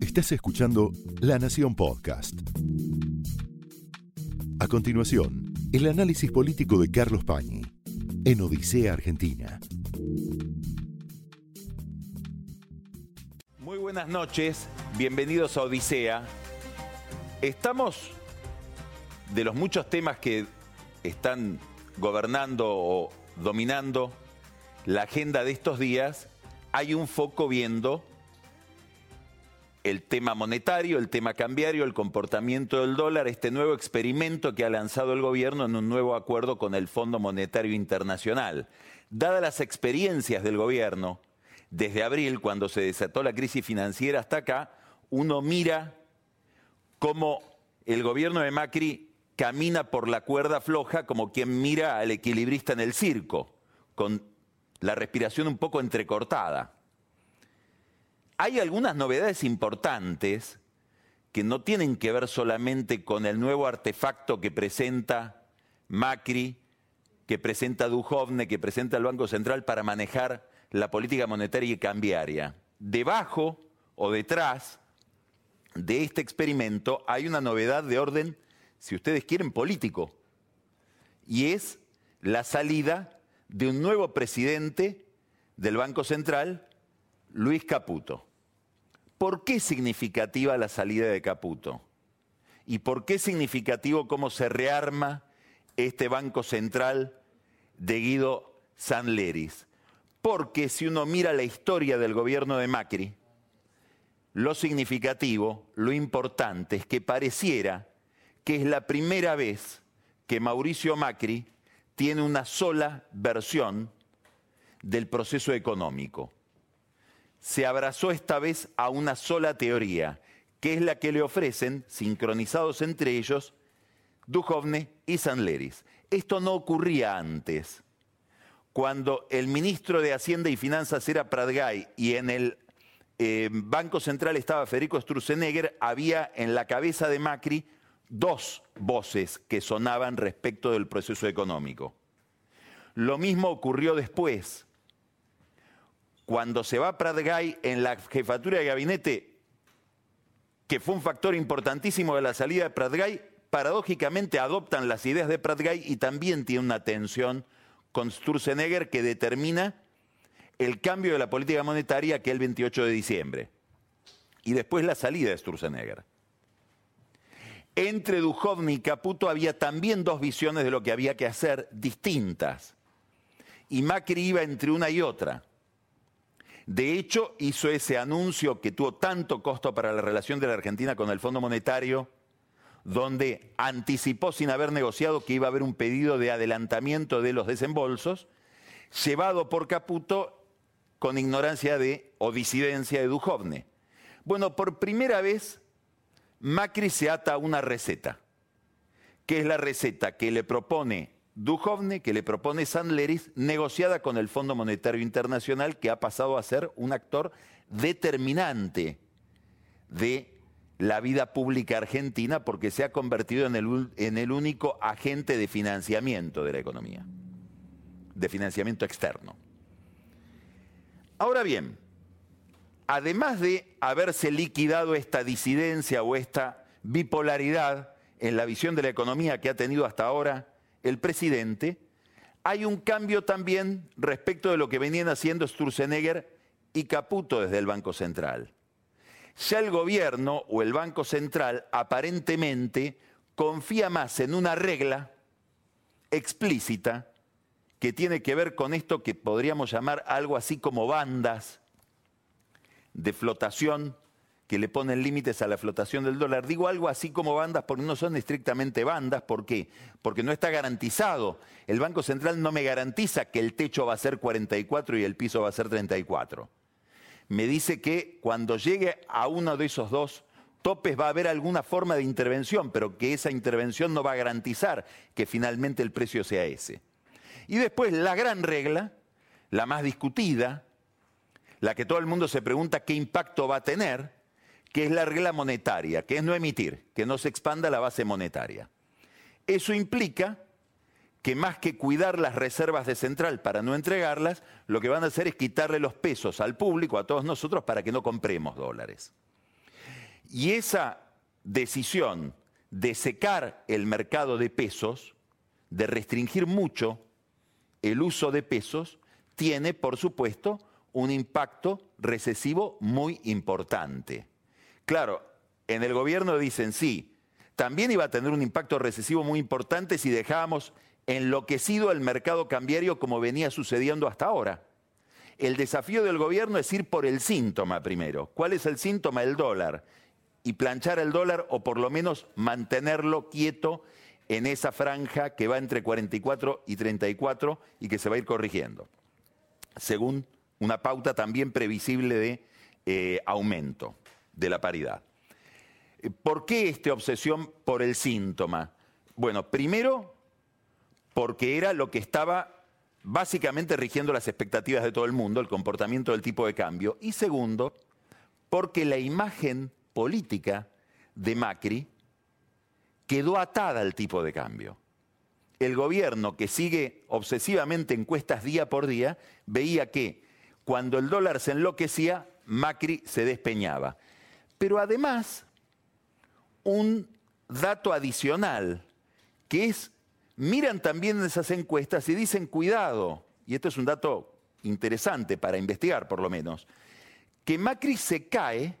Estás escuchando La Nación Podcast. A continuación, el análisis político de Carlos Pañi en Odisea Argentina. Muy buenas noches, bienvenidos a Odisea. Estamos de los muchos temas que están gobernando o dominando la agenda de estos días, hay un foco viendo el tema monetario, el tema cambiario, el comportamiento del dólar, este nuevo experimento que ha lanzado el gobierno en un nuevo acuerdo con el Fondo Monetario Internacional. Dadas las experiencias del gobierno, desde abril, cuando se desató la crisis financiera hasta acá, uno mira cómo el gobierno de Macri camina por la cuerda floja como quien mira al equilibrista en el circo, con la respiración un poco entrecortada hay algunas novedades importantes que no tienen que ver solamente con el nuevo artefacto que presenta Macri, que presenta Duhovne, que presenta el Banco Central para manejar la política monetaria y cambiaria. Debajo o detrás de este experimento hay una novedad de orden, si ustedes quieren, político, y es la salida de un nuevo presidente del Banco Central Luis Caputo. ¿Por qué significativa la salida de Caputo? ¿Y por qué significativo cómo se rearma este Banco Central de Guido Sanleris? Porque si uno mira la historia del gobierno de Macri, lo significativo, lo importante es que pareciera que es la primera vez que Mauricio Macri tiene una sola versión del proceso económico se abrazó esta vez a una sola teoría, que es la que le ofrecen, sincronizados entre ellos, Duhovne y Sanleris. Esto no ocurría antes. Cuando el ministro de Hacienda y Finanzas era Pradgay y en el eh, Banco Central estaba Federico Sturzenegger, había en la cabeza de Macri dos voces que sonaban respecto del proceso económico. Lo mismo ocurrió después cuando se va Pratgay en la jefatura de gabinete, que fue un factor importantísimo de la salida de Pratgay, paradójicamente adoptan las ideas de Pratgay y también tiene una tensión con Sturzenegger que determina el cambio de la política monetaria que el 28 de diciembre. Y después la salida de Sturzenegger. Entre Duhovny y Caputo había también dos visiones de lo que había que hacer distintas. Y Macri iba entre una y otra. De hecho, hizo ese anuncio que tuvo tanto costo para la relación de la Argentina con el Fondo Monetario, donde anticipó sin haber negociado que iba a haber un pedido de adelantamiento de los desembolsos, llevado por Caputo con ignorancia de o disidencia de Duhovne. Bueno, por primera vez Macri se ata a una receta, que es la receta que le propone Duhovne, que le propone Sandleris, negociada con el Fondo Monetario Internacional, que ha pasado a ser un actor determinante de la vida pública argentina porque se ha convertido en el, en el único agente de financiamiento de la economía, de financiamiento externo. Ahora bien, además de haberse liquidado esta disidencia o esta bipolaridad en la visión de la economía que ha tenido hasta ahora el presidente, hay un cambio también respecto de lo que venían haciendo Sturzenegger y Caputo desde el Banco Central. Ya el gobierno o el Banco Central aparentemente confía más en una regla explícita que tiene que ver con esto que podríamos llamar algo así como bandas de flotación que le ponen límites a la flotación del dólar. Digo algo así como bandas porque no son estrictamente bandas. ¿Por qué? Porque no está garantizado. El Banco Central no me garantiza que el techo va a ser 44 y el piso va a ser 34. Me dice que cuando llegue a uno de esos dos topes va a haber alguna forma de intervención, pero que esa intervención no va a garantizar que finalmente el precio sea ese. Y después la gran regla, la más discutida, la que todo el mundo se pregunta qué impacto va a tener, que es la regla monetaria, que es no emitir, que no se expanda la base monetaria. Eso implica que más que cuidar las reservas de central para no entregarlas, lo que van a hacer es quitarle los pesos al público, a todos nosotros, para que no compremos dólares. Y esa decisión de secar el mercado de pesos, de restringir mucho el uso de pesos, tiene, por supuesto, un impacto recesivo muy importante. Claro, en el gobierno dicen sí, también iba a tener un impacto recesivo muy importante si dejábamos enloquecido el mercado cambiario como venía sucediendo hasta ahora. El desafío del gobierno es ir por el síntoma primero. ¿Cuál es el síntoma? El dólar. Y planchar el dólar o por lo menos mantenerlo quieto en esa franja que va entre 44 y 34 y que se va a ir corrigiendo, según una pauta también previsible de eh, aumento de la paridad. ¿Por qué esta obsesión por el síntoma? Bueno, primero porque era lo que estaba básicamente rigiendo las expectativas de todo el mundo, el comportamiento del tipo de cambio. Y segundo, porque la imagen política de Macri quedó atada al tipo de cambio. El gobierno que sigue obsesivamente encuestas día por día veía que cuando el dólar se enloquecía, Macri se despeñaba. Pero además, un dato adicional, que es miran también esas encuestas y dicen, cuidado, y esto es un dato interesante para investigar por lo menos, que Macri se cae,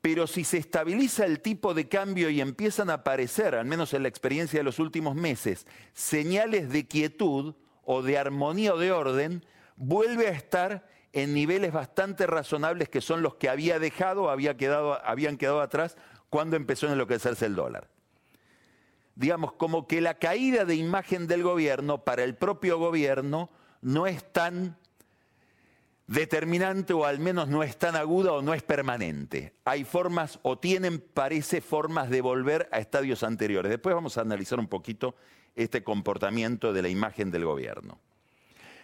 pero si se estabiliza el tipo de cambio y empiezan a aparecer, al menos en la experiencia de los últimos meses, señales de quietud o de armonía o de orden, vuelve a estar en niveles bastante razonables que son los que había dejado, había quedado, habían quedado atrás cuando empezó a enloquecerse el dólar digamos, como que la caída de imagen del gobierno para el propio gobierno no es tan determinante o al menos no es tan aguda o no es permanente. Hay formas o tienen, parece, formas de volver a estadios anteriores. Después vamos a analizar un poquito este comportamiento de la imagen del gobierno.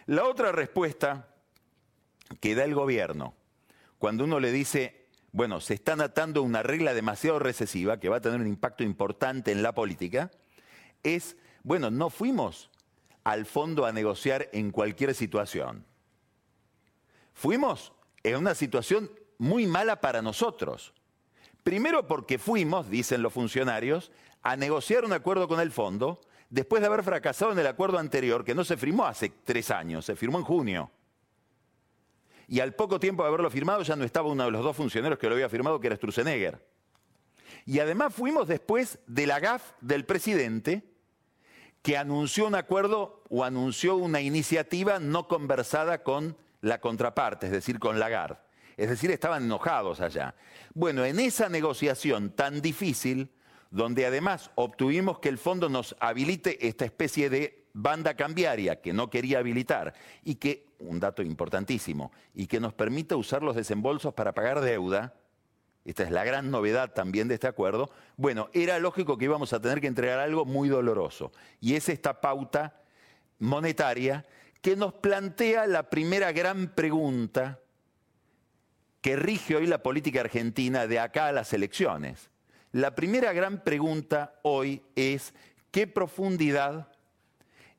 La otra respuesta que da el gobierno cuando uno le dice bueno, se están atando una regla demasiado recesiva que va a tener un impacto importante en la política, es, bueno, no fuimos al fondo a negociar en cualquier situación. Fuimos en una situación muy mala para nosotros. Primero porque fuimos, dicen los funcionarios, a negociar un acuerdo con el fondo después de haber fracasado en el acuerdo anterior, que no se firmó hace tres años, se firmó en junio y al poco tiempo de haberlo firmado ya no estaba uno de los dos funcionarios que lo había firmado, que era Sturzenegger. Y además fuimos después de la GAF del presidente, que anunció un acuerdo o anunció una iniciativa no conversada con la contraparte, es decir, con Lagarde. Es decir, estaban enojados allá. Bueno, en esa negociación tan difícil, donde además obtuvimos que el fondo nos habilite esta especie de banda cambiaria que no quería habilitar y que un dato importantísimo, y que nos permita usar los desembolsos para pagar deuda, esta es la gran novedad también de este acuerdo, bueno, era lógico que íbamos a tener que entregar algo muy doloroso. Y es esta pauta monetaria que nos plantea la primera gran pregunta que rige hoy la política argentina de acá a las elecciones. La primera gran pregunta hoy es qué profundidad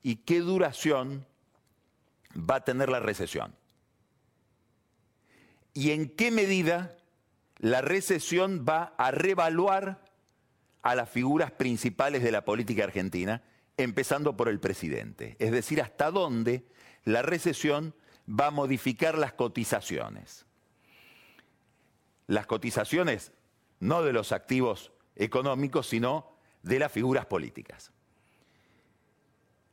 y qué duración va a tener la recesión. ¿Y en qué medida la recesión va a revaluar a las figuras principales de la política argentina, empezando por el presidente? Es decir, hasta dónde la recesión va a modificar las cotizaciones. Las cotizaciones no de los activos económicos, sino de las figuras políticas.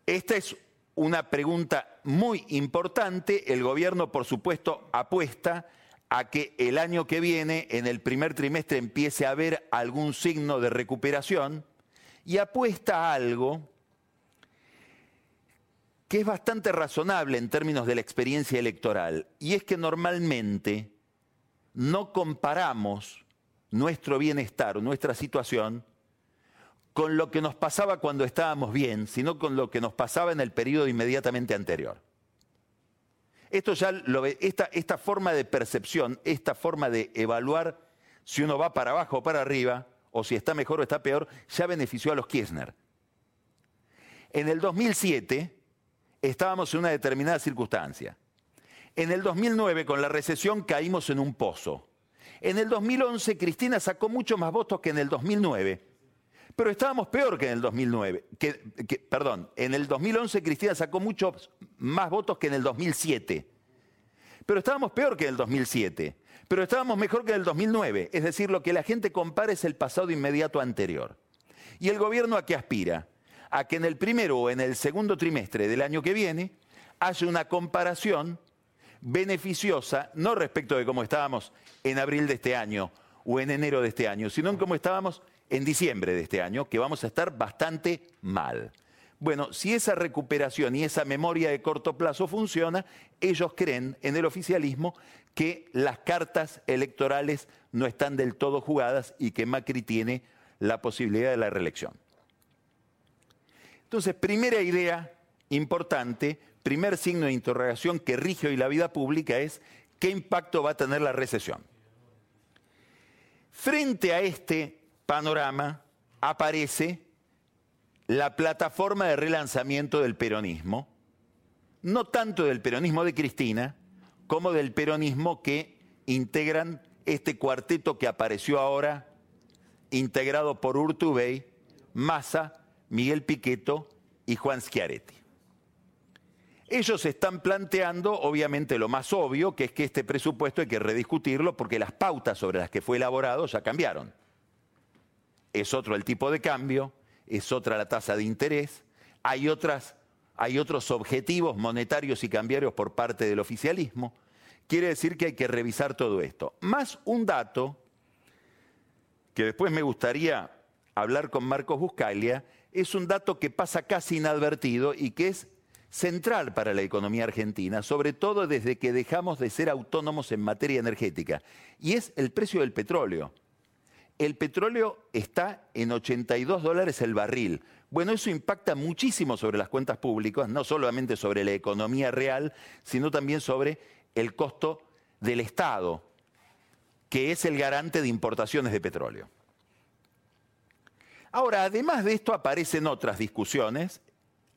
Esta es una pregunta muy importante. El gobierno, por supuesto, apuesta a que el año que viene, en el primer trimestre, empiece a haber algún signo de recuperación y apuesta a algo que es bastante razonable en términos de la experiencia electoral, y es que normalmente no comparamos nuestro bienestar nuestra situación con lo que nos pasaba cuando estábamos bien, sino con lo que nos pasaba en el periodo inmediatamente anterior. Esta forma de percepción, esta forma de evaluar si uno va para abajo o para arriba, o si está mejor o está peor, ya benefició a los Kirchner. En el 2007 estábamos en una determinada circunstancia. En el 2009, con la recesión, caímos en un pozo. En el 2011, Cristina sacó mucho más votos que en el 2009. Pero estábamos peor que en el 2009. perdón, en el 2011 Cristina sacó muchos más votos que en el 2007. Pero estábamos peor que en el 2007. Pero estábamos mejor que en el 2009. Es decir, lo que la gente compara es el pasado inmediato anterior. ¿Y el gobierno a qué aspira? A que en el primero o en el segundo trimestre del año que viene haya una comparación beneficiosa, no respecto de cómo estábamos en abril de este año o en enero de este año, sino en cómo estábamos en diciembre de este año, que vamos a estar bastante mal. Bueno, si esa recuperación y esa memoria de corto plazo funciona, ellos creen en el oficialismo que las cartas electorales no están del todo jugadas y que Macri tiene la posibilidad de la reelección. Entonces, primera idea importante, primer signo de interrogación que rige hoy la vida pública es qué impacto va a tener la recesión. Frente a este panorama aparece la plataforma de relanzamiento del peronismo, no tanto del peronismo de Cristina, como del peronismo que integran este cuarteto que apareció ahora, integrado por Urtubey, Massa, Miguel Piqueto y Juan Schiaretti. Ellos están planteando, obviamente, lo más obvio, que es que este presupuesto hay que rediscutirlo porque las pautas sobre las que fue elaborado ya cambiaron es otro el tipo de cambio, es otra la tasa de interés, hay, otras, hay otros objetivos monetarios y cambiarios por parte del oficialismo. Quiere decir que hay que revisar todo esto. Más un dato que después me gustaría hablar con Marcos Buscalia, es un dato que pasa casi inadvertido y que es central para la economía argentina, sobre todo desde que dejamos de ser autónomos en materia energética, y es el precio del petróleo el petróleo está en 82 dólares el barril. Bueno, eso impacta muchísimo sobre las cuentas públicas, no solamente sobre la economía real, sino también sobre el costo del Estado, que es el garante de importaciones de petróleo. Ahora, además de esto aparecen otras discusiones,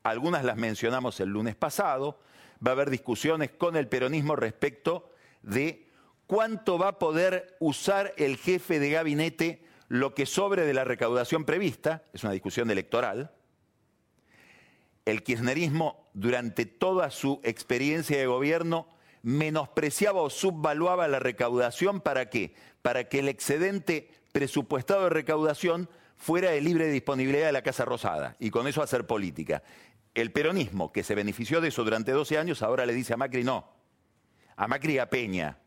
algunas las mencionamos el lunes pasado, va a haber discusiones con el peronismo respecto de cuánto va a poder usar el jefe de gabinete lo que sobre de la recaudación prevista, es una discusión electoral. El kirchnerismo durante toda su experiencia de gobierno menospreciaba o subvaluaba la recaudación para qué? Para que el excedente presupuestado de recaudación fuera de libre disponibilidad de la Casa Rosada y con eso hacer política. El peronismo, que se benefició de eso durante 12 años, ahora le dice a Macri no. A Macri y a Peña,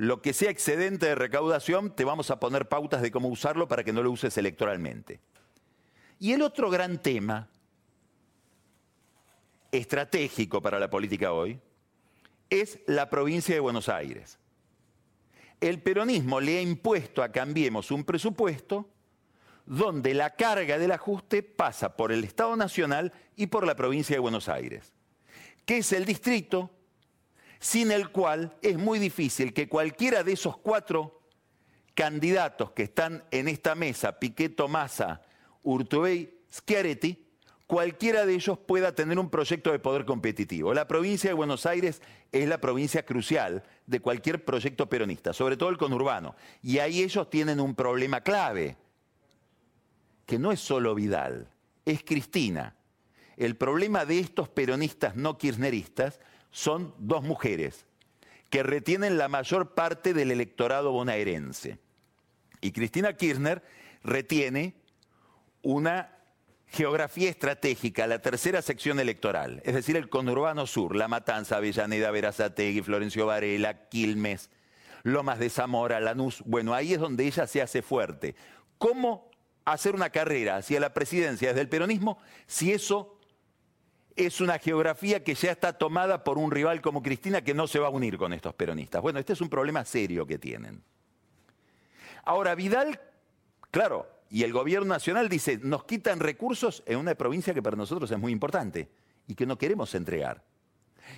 lo que sea excedente de recaudación, te vamos a poner pautas de cómo usarlo para que no lo uses electoralmente. Y el otro gran tema estratégico para la política hoy es la provincia de Buenos Aires. El peronismo le ha impuesto a Cambiemos un presupuesto donde la carga del ajuste pasa por el Estado Nacional y por la provincia de Buenos Aires, que es el distrito sin el cual es muy difícil que cualquiera de esos cuatro candidatos que están en esta mesa, Piqueto Massa, Urtubey, Schiaretti, cualquiera de ellos pueda tener un proyecto de poder competitivo. La provincia de Buenos Aires es la provincia crucial de cualquier proyecto peronista, sobre todo el conurbano. Y ahí ellos tienen un problema clave, que no es solo Vidal, es Cristina. El problema de estos peronistas no kirchneristas son dos mujeres que retienen la mayor parte del electorado bonaerense. Y Cristina Kirchner retiene una geografía estratégica, la tercera sección electoral, es decir, el conurbano sur, La Matanza, Avellaneda, Verazategui, Florencio Varela, Quilmes, Lomas de Zamora, Lanús. Bueno, ahí es donde ella se hace fuerte. ¿Cómo hacer una carrera hacia la presidencia desde el peronismo si eso es una geografía que ya está tomada por un rival como Cristina que no se va a unir con estos peronistas. Bueno, este es un problema serio que tienen. Ahora, Vidal, claro, y el gobierno nacional dice, nos quitan recursos en una provincia que para nosotros es muy importante y que no queremos entregar.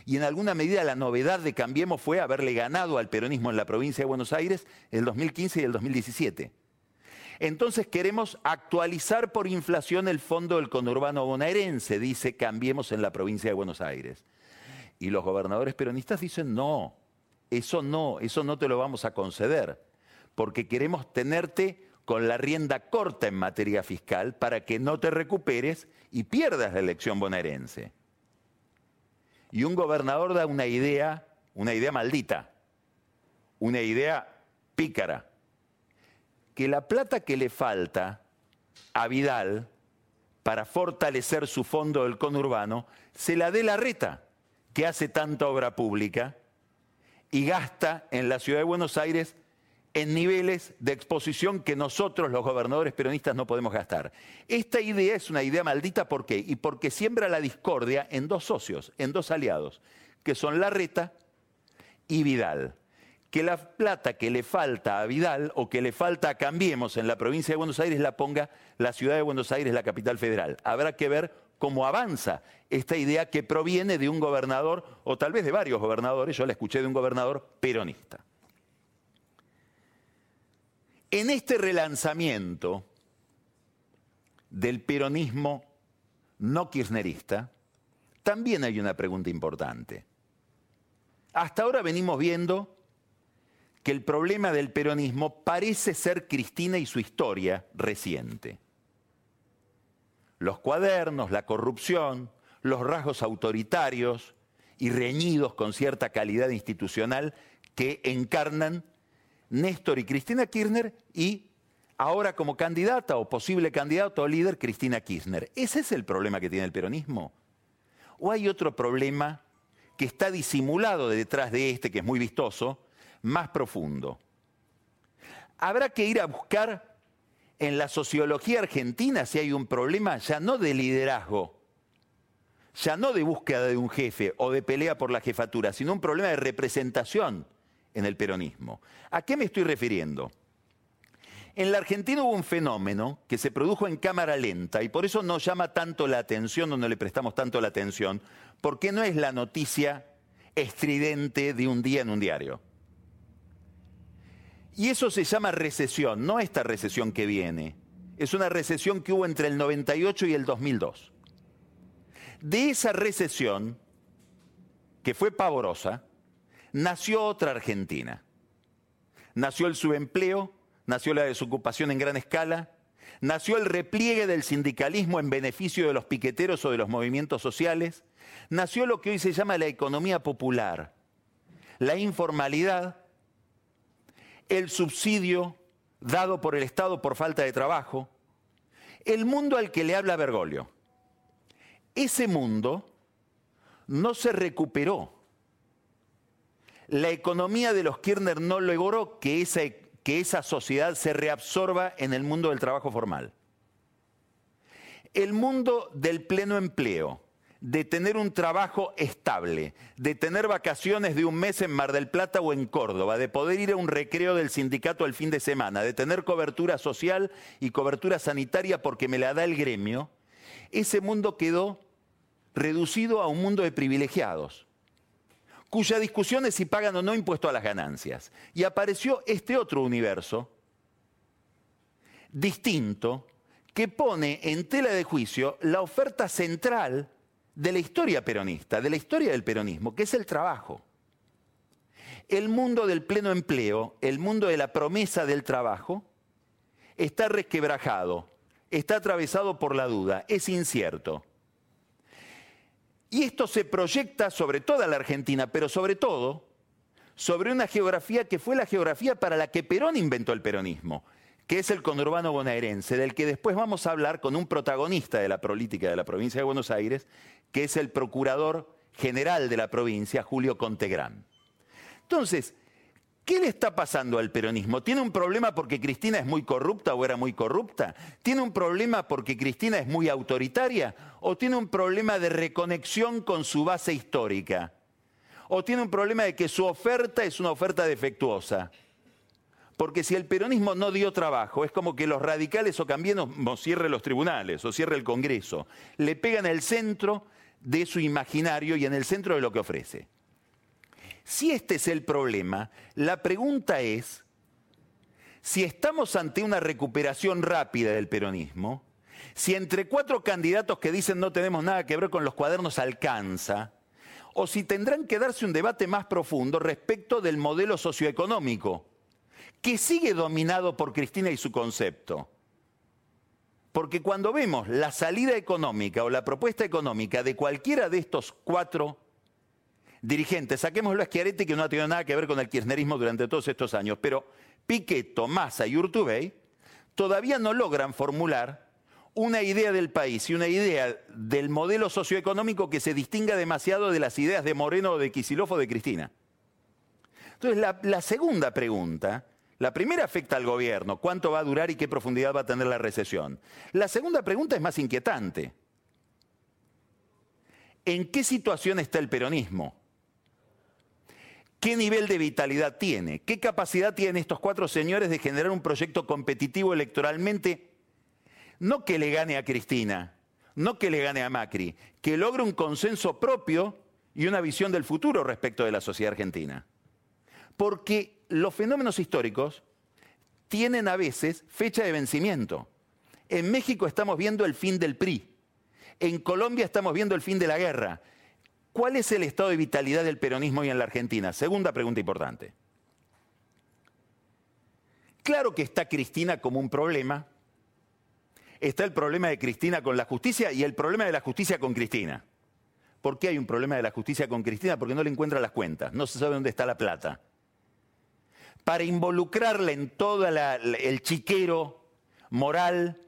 Y en alguna medida la novedad de Cambiemos fue haberle ganado al peronismo en la provincia de Buenos Aires el 2015 y el 2017. Entonces queremos actualizar por inflación el fondo del conurbano bonaerense, dice Cambiemos en la provincia de Buenos Aires. Y los gobernadores peronistas dicen no, eso no, eso no te lo vamos a conceder, porque queremos tenerte con la rienda corta en materia fiscal para que no te recuperes y pierdas la elección bonaerense. Y un gobernador da una idea, una idea maldita, una idea pícara, que la plata que le falta a Vidal para fortalecer su fondo del conurbano se la dé la reta, que hace tanta obra pública y gasta en la ciudad de Buenos Aires en niveles de exposición que nosotros los gobernadores peronistas no podemos gastar. Esta idea es una idea maldita, ¿por qué? Y porque siembra la discordia en dos socios, en dos aliados, que son Larreta y Vidal. Que la plata que le falta a Vidal o que le falta a Cambiemos en la provincia de Buenos Aires la ponga la ciudad de Buenos Aires, la capital federal. Habrá que ver cómo avanza esta idea que proviene de un gobernador, o tal vez de varios gobernadores, yo la escuché de un gobernador peronista. En este relanzamiento del peronismo no kirchnerista, también hay una pregunta importante. Hasta ahora venimos viendo que el problema del peronismo parece ser Cristina y su historia reciente. Los cuadernos, la corrupción, los rasgos autoritarios y reñidos con cierta calidad institucional que encarnan Néstor y Cristina Kirchner y ahora como candidata o posible candidato o líder Cristina Kirchner. ¿Ese es el problema que tiene el peronismo? ¿O hay otro problema que está disimulado detrás de este, que es muy vistoso, más profundo? Habrá que ir a buscar en la sociología argentina si hay un problema ya no de liderazgo, ya no de búsqueda de un jefe o de pelea por la jefatura, sino un problema de representación en el peronismo. ¿A qué me estoy refiriendo? En la Argentina hubo un fenómeno que se produjo en cámara lenta y por eso no llama tanto la atención o no le prestamos tanto la atención, porque no es la noticia estridente de un día en un diario. Y eso se llama recesión, no esta recesión que viene, es una recesión que hubo entre el 98 y el 2002. De esa recesión, que fue pavorosa, nació otra Argentina. Nació el subempleo, nació la desocupación en gran escala, nació el repliegue del sindicalismo en beneficio de los piqueteros o de los movimientos sociales, nació lo que hoy se llama la economía popular, la informalidad, el subsidio dado por el Estado por falta de trabajo, el mundo al que le habla Bergoglio. Ese mundo no se recuperó la economía de los Kirchner no logró que esa, que esa sociedad se reabsorba en el mundo del trabajo formal. El mundo del pleno empleo, de tener un trabajo estable, de tener vacaciones de un mes en Mar del Plata o en Córdoba, de poder ir a un recreo del sindicato el fin de semana, de tener cobertura social y cobertura sanitaria porque me la da el gremio, ese mundo quedó reducido a un mundo de privilegiados cuya discusión es si pagan o no impuesto a las ganancias. Y apareció este otro universo distinto que pone en tela de juicio la oferta central de la historia peronista, de la historia del peronismo, que es el trabajo. El mundo del pleno empleo, el mundo de la promesa del trabajo, está resquebrajado, está atravesado por la duda, es incierto. Y esto se proyecta sobre toda la Argentina, pero sobre todo sobre una geografía que fue la geografía para la que Perón inventó el peronismo, que es el conurbano bonaerense, del que después vamos a hablar con un protagonista de la política de la provincia de Buenos Aires, que es el procurador general de la provincia, Julio Contegrán. Entonces, ¿Qué le está pasando al peronismo? ¿Tiene un problema porque Cristina es muy corrupta o era muy corrupta? ¿Tiene un problema porque Cristina es muy autoritaria? ¿O tiene un problema de reconexión con su base histórica? ¿O tiene un problema de que su oferta es una oferta defectuosa? Porque si el peronismo no dio trabajo, es como que los radicales o cambiemos cierren los tribunales o cierre el Congreso. Le pegan el centro de su imaginario y en el centro de lo que ofrece. Si este es el problema, la pregunta es si estamos ante una recuperación rápida del peronismo, si entre cuatro candidatos que dicen no tenemos nada que ver con los cuadernos alcanza, o si tendrán que darse un debate más profundo respecto del modelo socioeconómico, que sigue dominado por Cristina y su concepto. Porque cuando vemos la salida económica o la propuesta económica de cualquiera de estos cuatro dirigentes, saquémoslo a Schiaretti que no ha tenido nada que ver con el kirchnerismo durante todos estos años, pero Piquet, Massa y Urtubey todavía no logran formular una idea del país y una idea del modelo socioeconómico que se distinga demasiado de las ideas de Moreno, de Kicillof o de Cristina. Entonces, la segunda pregunta la primera afecta al gobierno, cuánto va a durar y qué profundidad va a tener la recesión. La segunda pregunta es más inquietante. ¿En qué situación está el peronismo? ¿Qué nivel de vitalidad tiene? ¿Qué capacidad tienen estos cuatro señores de generar un proyecto competitivo electoralmente? No que le gane a Cristina, no que le gane a Macri, que logre un consenso propio y una visión del futuro respecto de la sociedad argentina. Porque los fenómenos históricos tienen a veces fecha de vencimiento. En México estamos viendo el fin del PRI. En Colombia estamos viendo el fin de la guerra. ¿Cuál es el estado de vitalidad del peronismo hoy en la Argentina? Segunda pregunta importante. Claro que está Cristina como un problema. Está el problema de Cristina con la justicia y el problema de la justicia con Cristina. ¿Por qué hay un problema de la justicia con Cristina? Porque no le encuentra las cuentas, no se sabe dónde está la plata para involucrarla en todo el chiquero moral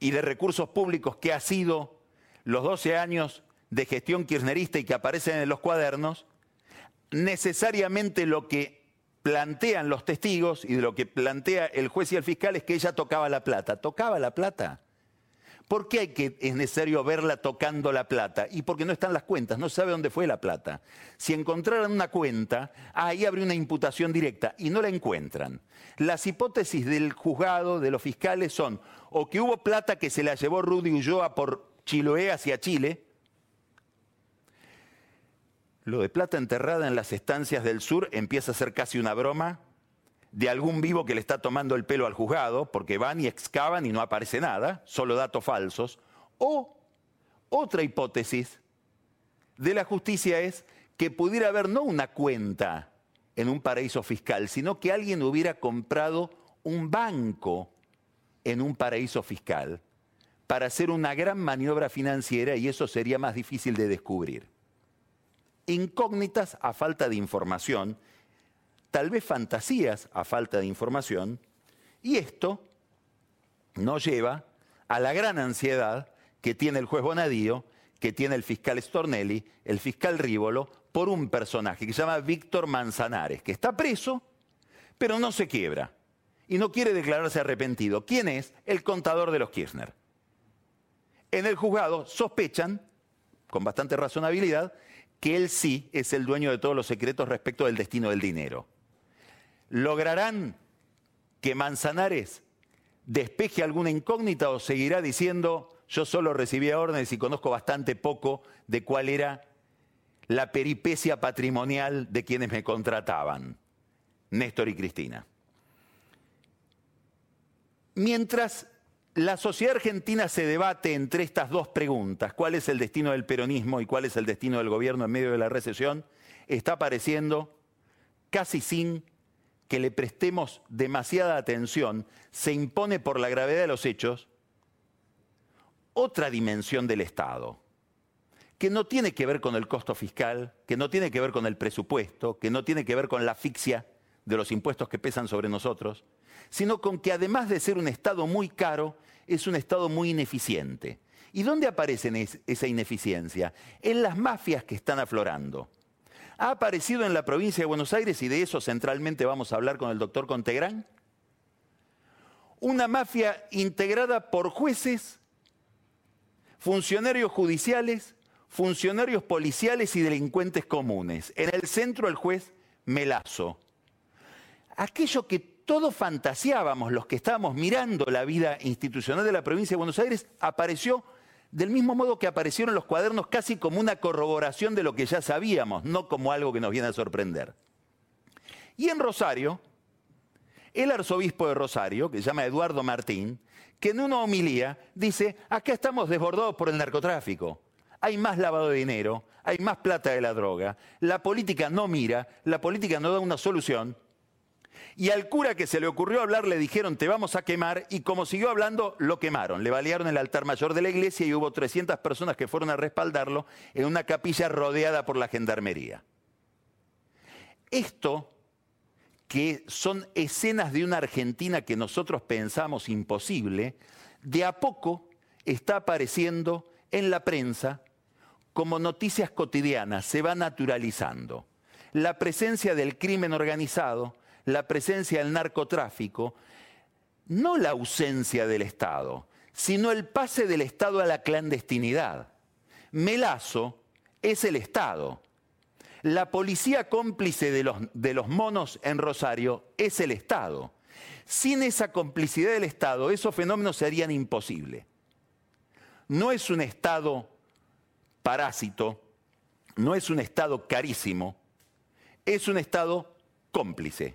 y de recursos públicos que ha sido los 12 años de gestión kirchnerista y que aparecen en los cuadernos, necesariamente lo que plantean los testigos y de lo que plantea el juez y el fiscal es que ella tocaba la plata. ¿Tocaba la plata? ¿Por qué hay que, es necesario verla tocando la plata? Y porque no están las cuentas, no sabe dónde fue la plata. Si encontraran una cuenta, ahí habría una imputación directa y no la encuentran. Las hipótesis del juzgado, de los fiscales, son o que hubo plata que se la llevó Rudy Ulloa por Chiloé hacia Chile, lo de plata enterrada en las estancias del sur empieza a ser casi una broma, de algún vivo que le está tomando el pelo al juzgado, porque van y excavan y no aparece nada, solo datos falsos. O otra hipótesis de la justicia es que pudiera haber no una cuenta en un paraíso fiscal, sino que alguien hubiera comprado un banco en un paraíso fiscal para hacer una gran maniobra financiera y eso sería más difícil de descubrir. Incógnitas a falta de información tal vez fantasías a falta de información, y esto nos lleva a la gran ansiedad que tiene el juez Bonadío, que tiene el fiscal Stornelli, el fiscal Rívolo, por un personaje que se llama Víctor Manzanares, que está preso, pero no se quiebra y no quiere declararse arrepentido. ¿Quién es? El contador de los Kirchner. En el juzgado sospechan, con bastante razonabilidad, que él sí es el dueño de todos los secretos respecto del destino del dinero. ¿Lograrán que Manzanares despeje alguna incógnita o seguirá diciendo yo solo recibía órdenes y conozco bastante poco de cuál era la peripecia patrimonial de quienes me contrataban, Néstor y Cristina? Mientras la sociedad argentina se debate entre estas dos preguntas, cuál es el destino del peronismo y cuál es el destino del gobierno en medio de la recesión, está apareciendo casi sin que le prestemos demasiada atención, se impone por la gravedad de los hechos otra dimensión del Estado, que no tiene que ver con el costo fiscal, que no tiene que ver con el presupuesto, que no tiene que ver con la asfixia de los impuestos que pesan sobre nosotros, sino con que además de ser un Estado muy caro, es un Estado muy ineficiente. ¿Y dónde aparece esa ineficiencia? En las mafias que están aflorando ha aparecido en la provincia de Buenos Aires, y de eso centralmente vamos a hablar con el doctor Contegrán, una mafia integrada por jueces, funcionarios judiciales, funcionarios policiales y delincuentes comunes. En el centro el juez Melazo. Aquello que todos fantaseábamos, los que estábamos mirando la vida institucional de la provincia de Buenos Aires, apareció del mismo modo que aparecieron los cuadernos casi como una corroboración de lo que ya sabíamos, no como algo que nos viene a sorprender. Y en Rosario, el arzobispo de Rosario, que se llama Eduardo Martín, que en una homilía dice, acá estamos desbordados por el narcotráfico. Hay más lavado de dinero, hay más plata de la droga, la política no mira, la política no da una solución. Y al cura que se le ocurrió hablar le dijeron, te vamos a quemar, y como siguió hablando, lo quemaron. Le balearon el altar mayor de la iglesia y hubo 300 personas que fueron a respaldarlo en una capilla rodeada por la gendarmería. Esto que son escenas de una Argentina que nosotros pensamos imposible, de a poco está apareciendo en la prensa como noticias cotidianas, se va naturalizando. La presencia del crimen organizado, la presencia del narcotráfico, no la ausencia del Estado, sino el pase del Estado a la clandestinidad. Melazo es el Estado, la policía cómplice de los, monos en Rosario es el Estado. Sin esa complicidad del Estado, esos fenómenos serían imposibles. No es un Estado parásito, no es un Estado carísimo, es un Estado cómplice,